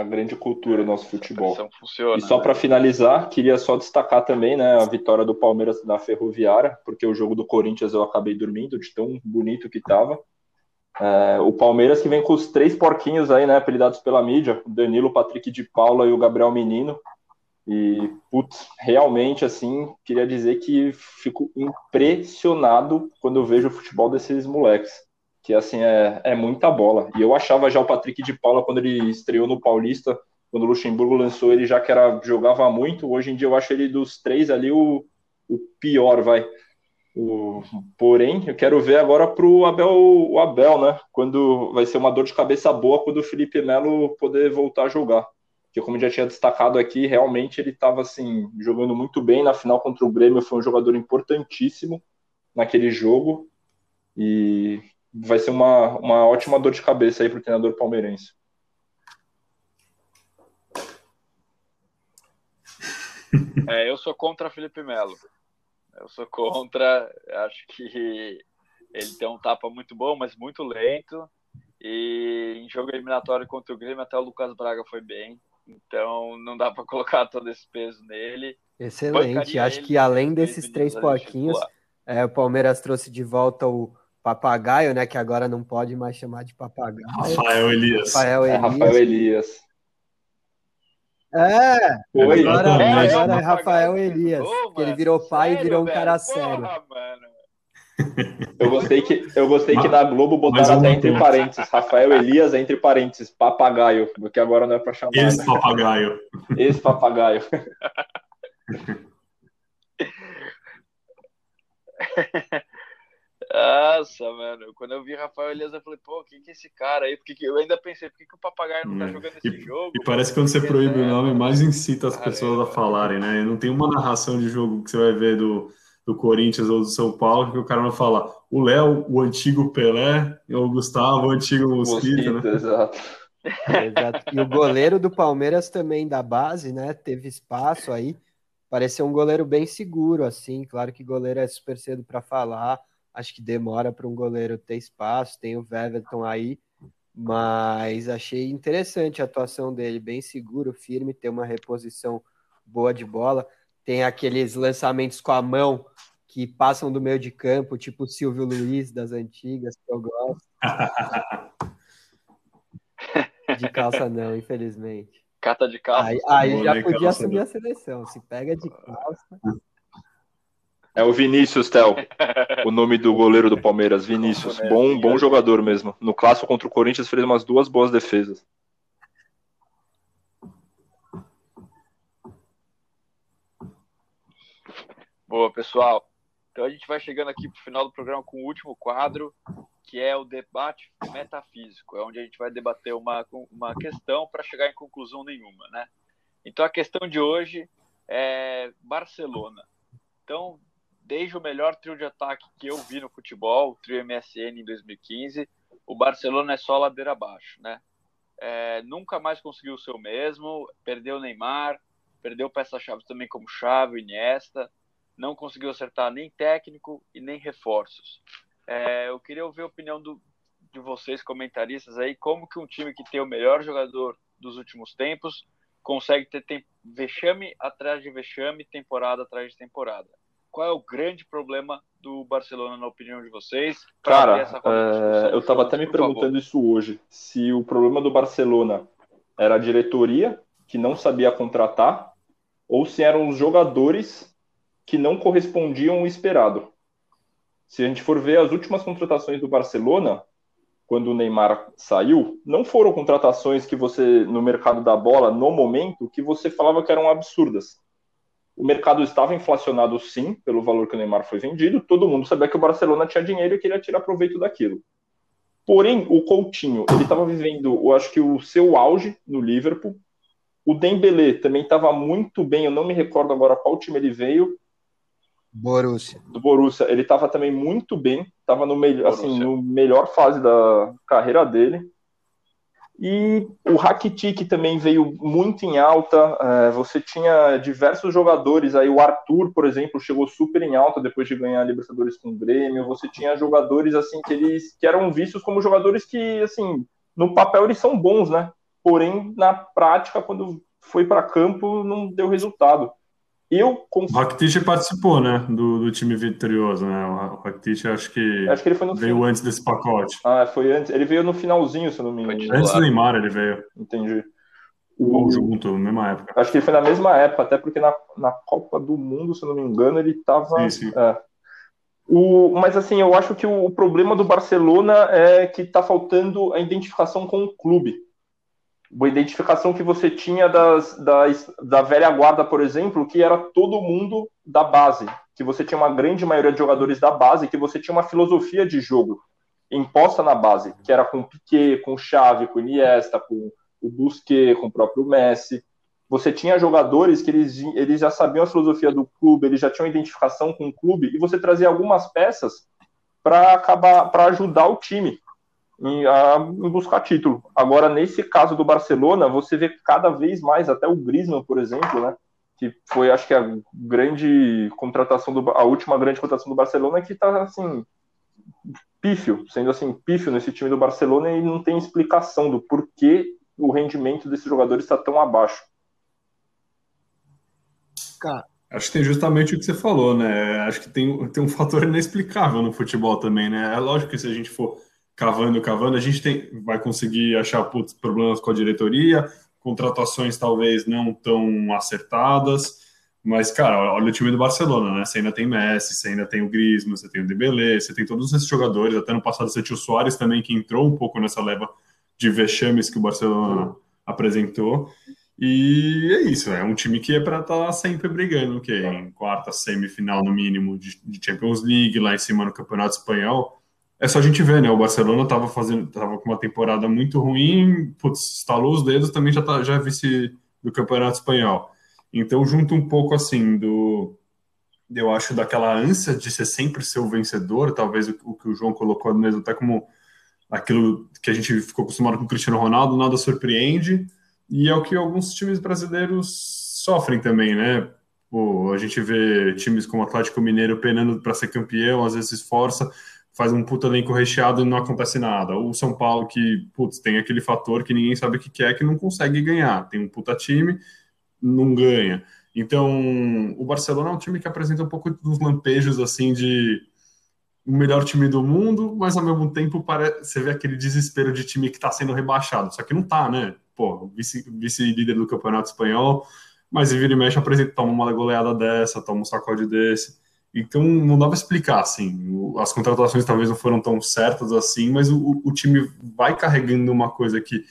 A grande cultura do nosso futebol. Funciona, e só né? para finalizar, queria só destacar também né, a vitória do Palmeiras na Ferroviária, porque o jogo do Corinthians eu acabei dormindo de tão bonito que estava. É, o Palmeiras que vem com os três porquinhos aí, né, apelidados pela mídia, o Danilo, o Patrick de Paula e o Gabriel Menino. E, putz, realmente, assim, queria dizer que fico impressionado quando eu vejo o futebol desses moleques. Que, assim, é, é muita bola. E eu achava já o Patrick de Paula, quando ele estreou no Paulista, quando o Luxemburgo lançou ele, já que era, jogava muito. Hoje em dia eu acho ele dos três ali o, o pior, vai. O, porém, eu quero ver agora para o Abel, o Abel, né? Quando vai ser uma dor de cabeça boa quando o Felipe Melo poder voltar a jogar. Porque, como já tinha destacado aqui, realmente ele estava assim, jogando muito bem na final contra o Grêmio, foi um jogador importantíssimo naquele jogo. E vai ser uma, uma ótima dor de cabeça aí para o treinador palmeirense. É, eu sou contra Felipe Melo. Eu sou contra. Acho que ele tem um tapa muito bom, mas muito lento. E em jogo eliminatório contra o Grêmio, até o Lucas Braga foi bem. Então não dá para colocar todo esse peso nele. Excelente. Bancaria Acho que além desses três porquinhos, é, o Palmeiras trouxe de volta o papagaio, né? Que agora não pode mais chamar de papagaio. Rafael Elias. Rafael Elias. É, Rafael Elias. É, agora, É, agora é, Rafael Elias. Que ele virou pai sério, e virou um velho? cara Porra, sério. mano. Eu gostei que, eu gostei que na Globo Mas botaram até entre parênteses. Rafael Elias, entre parênteses, papagaio, porque agora não é para chamar. Esse né? papagaio. Esse papagaio. [laughs] Nossa, mano. Quando eu vi Rafael Elias, eu falei, pô, quem que é esse cara aí? Porque que- eu ainda pensei, por que, que o papagaio não tá É. jogando esse jogo? E parece que quando você proíbe o nome, mais incita as Caramba. pessoas a falarem, né? Não tem uma narração de jogo que você vai ver do, do Corinthians ou do São Paulo que o cara não fala o Léo, o antigo Pelé, ou o Gustavo, o antigo Mosquito, Mosquito, né? exato. Exato. E o goleiro do Palmeiras também da base, né? Teve espaço aí. pareceu um goleiro bem seguro, assim. Claro que goleiro é super cedo para falar. Acho que demora para um goleiro ter espaço. Tem o Weverton aí, mas achei interessante a atuação dele, bem seguro, firme, tem uma reposição boa de bola. Tem aqueles lançamentos com a mão que passam do meio de campo, tipo o Silvio Luiz das antigas, que eu gosto. [laughs] de calça não, infelizmente. Cata de calça. Aí, aí já podia assumir a seleção. Se pega de calça. É o Vinícius, Tel. [laughs] o nome do goleiro do Palmeiras, Vinícius. Bom, bom jogador mesmo. No clássico contra o Corinthians fez umas duas boas defesas. Boa, pessoal. Então a gente vai chegando aqui para o final do programa com o último quadro, que é o debate metafísico. É onde a gente vai debater uma, uma questão para chegar em conclusão nenhuma, né? Então a questão de hoje é Barcelona. Então, desde o melhor trio de ataque que eu vi no futebol, o trio MSN em 2015, o Barcelona é só ladeira abaixo, né? É, nunca mais conseguiu o seu mesmo, perdeu o Neymar, perdeu peças-chave também como Xavi, Iniesta, não conseguiu acertar nem técnico e nem reforços. É, eu queria ouvir a opinião do, de vocês, comentaristas, aí, como que um time que tem o melhor jogador dos últimos tempos consegue ter tempo, vexame atrás de vexame, temporada atrás de temporada. Qual é o grande problema do Barcelona, na opinião de vocês? Cara, é, eu estava até me perguntando favor. isso hoje. Se o problema do Barcelona era a diretoria, que não sabia contratar, ou se eram os jogadores que não correspondiam ao esperado. Se a gente for ver as últimas contratações do Barcelona, quando o Neymar saiu, não foram contratações que você, no mercado da bola, no momento, que você falava que eram absurdas. O mercado estava inflacionado sim, pelo valor que o Neymar foi vendido, todo mundo sabia que o Barcelona tinha dinheiro e queria tirar proveito daquilo. Porém, o Coutinho, ele estava vivendo, eu acho que o seu auge no Liverpool. O Dembélé também estava muito bem, eu não me recordo agora qual time ele veio, Borussia. Do Borussia. Ele estava também muito bem, estava no, me assim, no melhor fase da carreira dele. E o Rakitic também veio muito em alta. É, você tinha diversos jogadores aí. O Arthur, por exemplo, chegou super em alta depois de ganhar a Libertadores com o Grêmio. Você tinha jogadores assim que eles que eram vistos como jogadores que, assim, no papel eles são bons, né? Porém, na prática, quando foi para campo, não deu resultado. Eu confio... O Rakitic participou, né, do, do time vitorioso, né? O Rakitic acho que, acho que ele foi no veio antes desse pacote. Ah, foi antes. Ele veio no finalzinho, se eu não me engano. Antes do Neymar ele veio. Entendi. Ou junto, na mesma época. Acho que ele foi na mesma época, até porque na, na Copa do Mundo, se eu não me engano, ele estava. Sim, sim. É. O, mas assim, eu acho que o, o problema do Barcelona é que está faltando a identificação com o clube uma identificação que você tinha das, das, da velha guarda, por exemplo, que era todo mundo da base, que você tinha uma grande maioria de jogadores da base, que você tinha uma filosofia de jogo imposta na base, que era com Piquet, com Xavi, com Iniesta, com o Busquets, com o próprio Messi. Você tinha jogadores que eles, eles já sabiam a filosofia do clube, eles já tinham identificação com o clube, e você trazia algumas peças para acabar para ajudar o time em, a, em buscar título. Agora, nesse caso do Barcelona, você vê cada vez mais, até o Griezmann, por exemplo, né? Que foi, acho que, a grande contratação, do, a última grande contratação do Barcelona, que está, assim, pífio, sendo assim, pífio nesse time do Barcelona e não tem explicação do porquê o rendimento desses jogadores está tão abaixo. Cara, Acho que tem justamente o que você falou, né? Acho que tem, tem um fator inexplicável no futebol também, né? É lógico que se a gente for cavando, cavando, a gente tem, vai conseguir achar putz, problemas com a diretoria, contratações talvez não tão acertadas, mas, cara, olha o time do Barcelona, né? Você ainda tem Messi, você ainda tem o Griezmann, você tem o Dembélé, você tem todos esses jogadores, até no passado você tinha o Soares também, que entrou um pouco nessa leva de vexames que o Barcelona apresentou, e é isso, é um time que é para estar tá sempre brigando, que em quarta, semifinal no mínimo de, de Champions League, lá em cima no Campeonato Espanhol, é só a gente ver, né? O Barcelona estava fazendo, tava com uma temporada muito ruim, putz, estalou os dedos, também já tá, já é vice do Campeonato Espanhol. Então, junto um pouco assim do, eu acho, daquela ânsia de ser sempre ser o vencedor, talvez o, o que o João colocou mesmo até como aquilo que a gente ficou acostumado com o Cristiano Ronaldo, nada surpreende, e é o que alguns times brasileiros sofrem também, né? Pô, a gente vê times como o Atlético Mineiro penando para ser campeão, às vezes se esforça, faz um puta elenco recheado e não acontece nada. O São Paulo que, putz, tem aquele fator que ninguém sabe o que é, que não consegue ganhar. Tem um puta time, não ganha. Então, o Barcelona é um time que apresenta um pouco dos lampejos, assim, de o melhor time do mundo, mas ao mesmo tempo você vê aquele desespero de time que está sendo rebaixado. Só que não tá, né? Pô, vice-líder vice do campeonato espanhol, mas vira e mexe apresenta, toma uma goleada dessa, toma um sacode desse. Então não dá para explicar, assim. As contratações talvez não foram tão certas assim, mas o, o time vai carregando uma coisa que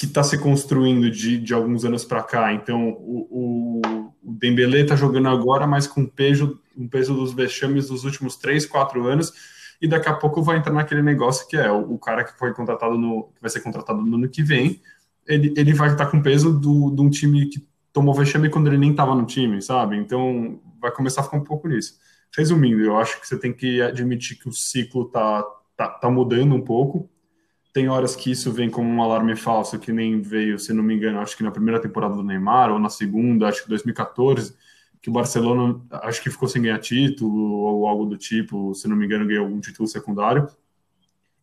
que está se construindo de, de alguns anos para cá. Então o, o, Dembélé está jogando agora, mas com peso, um peso dos vexames dos últimos três, quatro anos. E daqui a pouco vai entrar naquele negócio que é o, o cara que foi contratado no, que vai ser contratado no ano que vem, ele, ele vai estar tá com peso do, de um time que tomou vexame quando ele nem estava no time, sabe? Então vai começar a ficar um pouco nisso. Resumindo, eu acho que você tem que admitir que o ciclo tá, tá, tá mudando um pouco. Tem horas que isso vem como um alarme falso, que nem veio, se não me engano, acho que na primeira temporada do Neymar, ou na segunda, acho que 2014, que o Barcelona, acho que ficou sem ganhar título, ou algo do tipo, se não me engano, ganhou algum título secundário.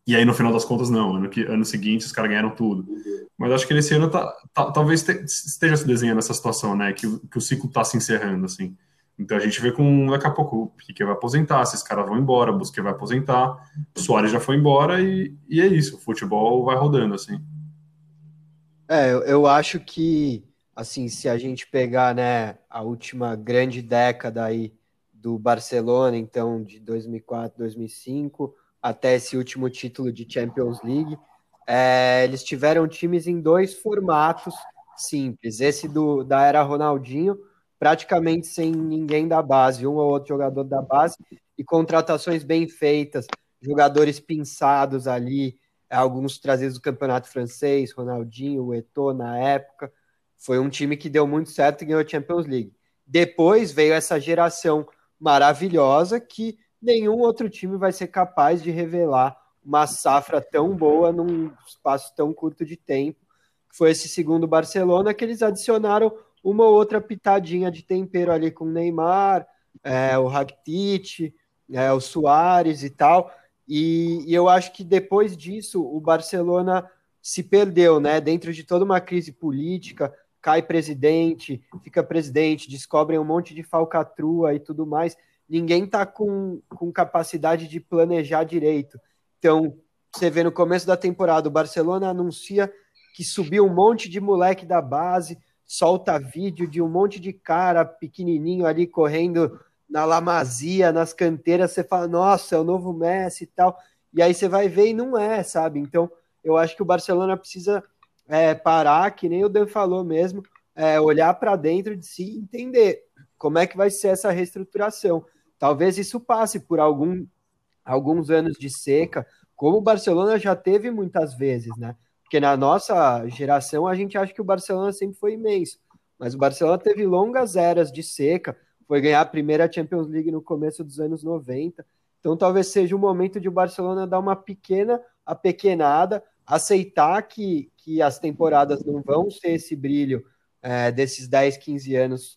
E aí, no final das contas, não. Ano, que, ano seguinte, os caras ganharam tudo. Mas acho que nesse ano tá, tá, talvez te, esteja se desenhando essa situação, né? Que, que o ciclo está se encerrando, assim. Então a gente vê com daqui a pouco o Piquet vai aposentar, esses caras vão embora, o Busquets vai aposentar, o Soares já foi embora e, e é isso, o futebol vai rodando, assim. É, eu, eu acho que, assim, se a gente pegar, né, a última grande década aí do Barcelona, então de 2004, 2005, até esse último título de Champions League. É, eles tiveram times em dois formatos simples. Esse do, da era Ronaldinho, praticamente sem ninguém da base, um ou outro jogador da base, e contratações bem feitas, jogadores pinçados ali, alguns trazidos do campeonato francês, Ronaldinho, o Eto'o na época. Foi um time que deu muito certo e ganhou a Champions League. Depois veio essa geração maravilhosa que nenhum outro time vai ser capaz de revelar uma safra tão boa num espaço tão curto de tempo. Foi esse segundo Barcelona que eles adicionaram uma ou outra pitadinha de tempero ali com o Neymar, é, o Rakitic, é, o Soares e tal. E, e, eu acho que depois disso o Barcelona se perdeu, né? Dentro de toda uma crise política, cai presidente, fica presidente, descobrem um monte de falcatrua e tudo mais ninguém está com, com capacidade de planejar direito. Então, você vê no começo da temporada, o Barcelona anuncia que subiu um monte de moleque da base, solta vídeo de um monte de cara pequenininho ali correndo na lamazia, nas canteiras, você fala, nossa, é o novo Messi e tal. E aí você vai ver e não é, sabe? Então, eu acho que o Barcelona precisa é, parar, que nem o Dan falou mesmo, é, olhar para dentro de si e entender como é que vai ser essa reestruturação. Talvez isso passe por algum, alguns anos de seca, como o Barcelona já teve muitas vezes, né? Porque na nossa geração a gente acha que o Barcelona sempre foi imenso, mas o Barcelona teve longas eras de seca, foi ganhar a primeira Champions League no começo dos anos 90. Então talvez seja o momento de o Barcelona dar uma pequena apequenada, aceitar que, que as temporadas não vão ser esse brilho é, desses 10, 15 anos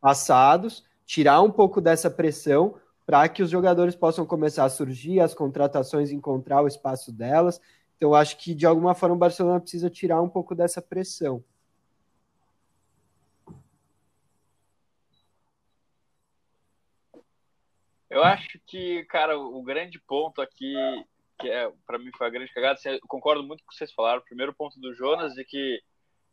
passados tirar um pouco dessa pressão para que os jogadores possam começar a surgir, as contratações encontrar o espaço delas. Então, acho que de alguma forma o Barcelona precisa tirar um pouco dessa pressão. Eu acho que, cara, o grande ponto aqui, que é para mim foi a grande cagada, assim, eu concordo muito com o que vocês falaram. O primeiro ponto do Jonas de que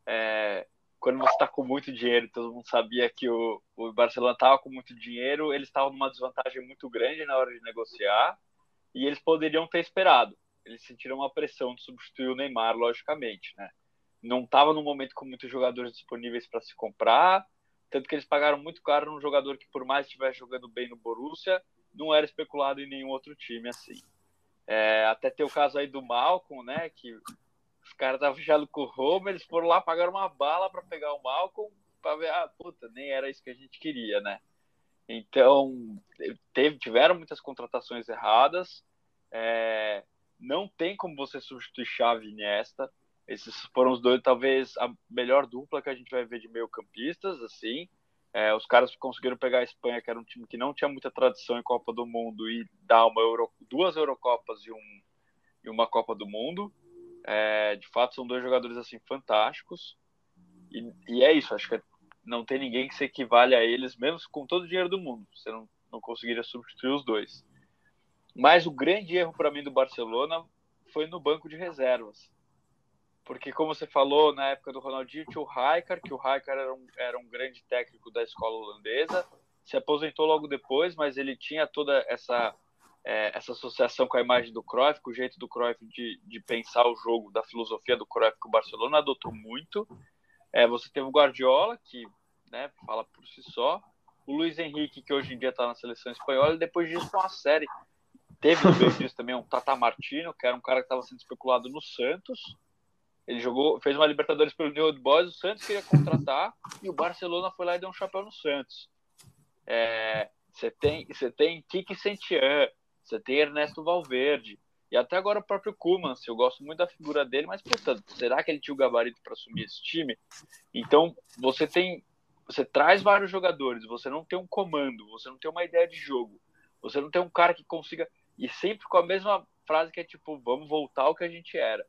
é, quando você está com muito dinheiro, todo mundo sabia que o, o Barcelona estava com muito dinheiro, eles estavam numa desvantagem muito grande na hora de negociar e eles poderiam ter esperado. Eles sentiram uma pressão de substituir o Neymar, logicamente, né? Não estava no momento com muitos jogadores disponíveis para se comprar, tanto que eles pagaram muito caro num jogador que, por mais estivesse jogando bem no Borussia, não era especulado em nenhum outro time assim. É, até ter o caso aí do Malcolm, né? Que os caras estavam fechando com o Roma, eles foram lá, pagaram uma bala para pegar o Malcolm, para ver, ah, puta, nem era isso que a gente queria, né? Então, teve, tiveram muitas contratações erradas, é, não tem como você substituir Xavi e esses foram os dois, talvez, a melhor dupla que a gente vai ver de meio campistas, assim, É, os caras conseguiram pegar a Espanha, que era um time que não tinha muita tradição em Copa do Mundo, e dar uma Euro, duas Eurocopas e, um, e uma Copa do Mundo. É, de fato, são dois jogadores assim fantásticos. E, e é isso, acho que não tem ninguém que se equivale a eles, menos com todo o dinheiro do mundo. Você não, não conseguiria substituir os dois. Mas o grande erro para mim do Barcelona foi no banco de reservas. Porque, como você falou, na época do Ronaldinho tinha o Rijkaard, que o Rijkaard era um, era um grande técnico da escola holandesa, se aposentou logo depois, mas ele tinha toda essa, é, essa associação com a imagem do Cruyff, com o jeito do Cruyff de, de pensar o jogo, da filosofia do Cruyff que o Barcelona adotou muito. É, você teve o Guardiola, que né, fala por si só, o Luiz Henrique, que hoje em dia está na seleção espanhola, e depois disso uma série. Teve no meio disso também um Tata Martino, que era um cara que estava sendo especulado no Santos, ele jogou, fez uma Libertadores pelo New Old Boys, o Santos queria contratar e o Barcelona foi lá e deu um chapéu no Santos. É, você tem, você tem Kiki Sentian, você tem Ernesto Valverde e até agora o próprio Kuman. Eu gosto muito da figura dele, mas puta, será que ele tinha o gabarito para assumir esse time? Então você tem, você traz vários jogadores, você não tem um comando, você não tem uma ideia de jogo, você não tem um cara que consiga e sempre com a mesma frase que é tipo, vamos voltar ao que a gente era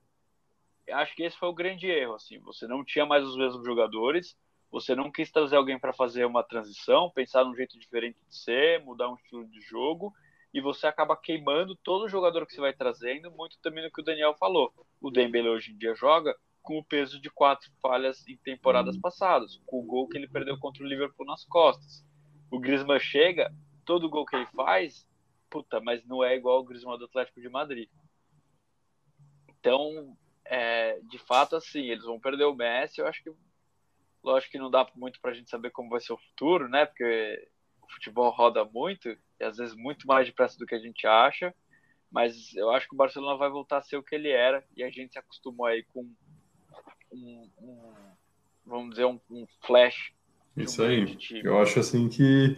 acho que esse foi o grande erro. Assim, você não tinha mais os mesmos jogadores, você não quis trazer alguém para fazer uma transição, pensar num jeito diferente de ser, mudar um estilo de jogo, e você acaba queimando todo jogador que você vai trazendo, muito também no que o Daniel falou. O Dembele hoje em dia joga com o peso de quatro falhas em temporadas uhum. passadas, com o gol que ele perdeu contra o Liverpool nas costas. O Griezmann chega, todo gol que ele faz, puta, mas não é igual o Griezmann do Atlético de Madrid. Então, é, de fato, assim, eles vão perder o Messi. Eu acho que, lógico que não dá muito para a gente saber como vai ser o futuro, né? Porque o futebol roda muito e às vezes muito mais depressa do que a gente acha. Mas eu acho que o Barcelona vai voltar a ser o que ele era e a gente se acostumou aí com um, um vamos dizer, um, um flash. Isso um aí. Eu acho assim que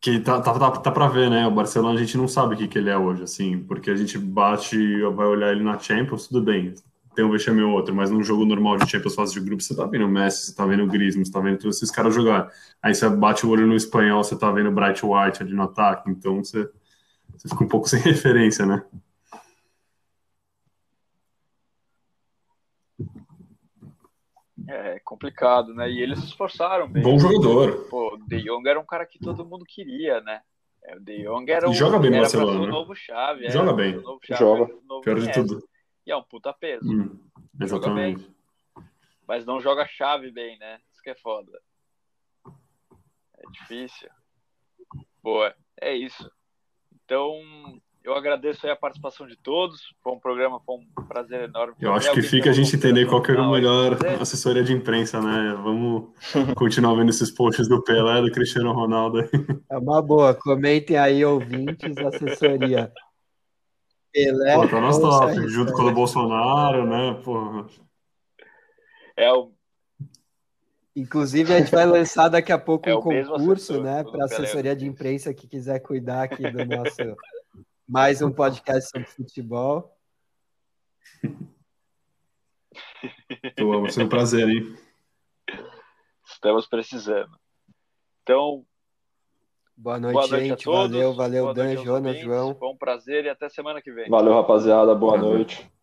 que tá, tá, tá, tá para ver, né? O Barcelona a gente não sabe o que, que ele é hoje, assim, porque a gente bate, vai olhar ele na Champions, tudo bem, tem um vexame ou outro, mas num jogo normal de Champions fase de grupo, você tá vendo o Messi, você tá vendo o Griezmann, você tá vendo todos esses caras jogar. Aí você bate o olho no espanhol, você tá vendo o Bright White ali no ataque, então você, você fica um pouco [laughs] sem referência, né? É complicado, né? E eles se esforçaram bem. Bom jogador. Pô, De Jong era um cara que todo mundo queria, né? É, o De Jong era um, joga bem no Barcelona, né? novo chave. Joga bem. Chave, joga. Pior de tudo. E é um puta peso. Hum, exatamente. Mas não joga chave bem, né? Isso que é foda. É difícil. Boa, é isso. Então, eu agradeço a participação de todos. Foi um programa, foi um prazer enorme. Eu acho que fica a gente entender qual que é a melhor assessoria de imprensa, né? Vamos [laughs] continuar vendo esses posts do Pelé, do Cristiano Ronaldo. É uma boa. Comentem aí, ouvintes, assessoria. Pelé. Pô, tá nos top, junto com o Bolsonaro, né? Pô. É o. Inclusive, a gente vai lançar daqui a pouco é um concurso, né? Para assessoria de imprensa que quiser cuidar aqui do nosso. Mais um podcast sobre futebol. Tô, vai ser um prazer, hein? Estamos precisando. Então, Boa noite, Boa noite gente. Valeu, valeu, Dan, Jonas, João. Foi um prazer e até semana que vem. Valeu, rapaziada. Boa, Boa noite. noite.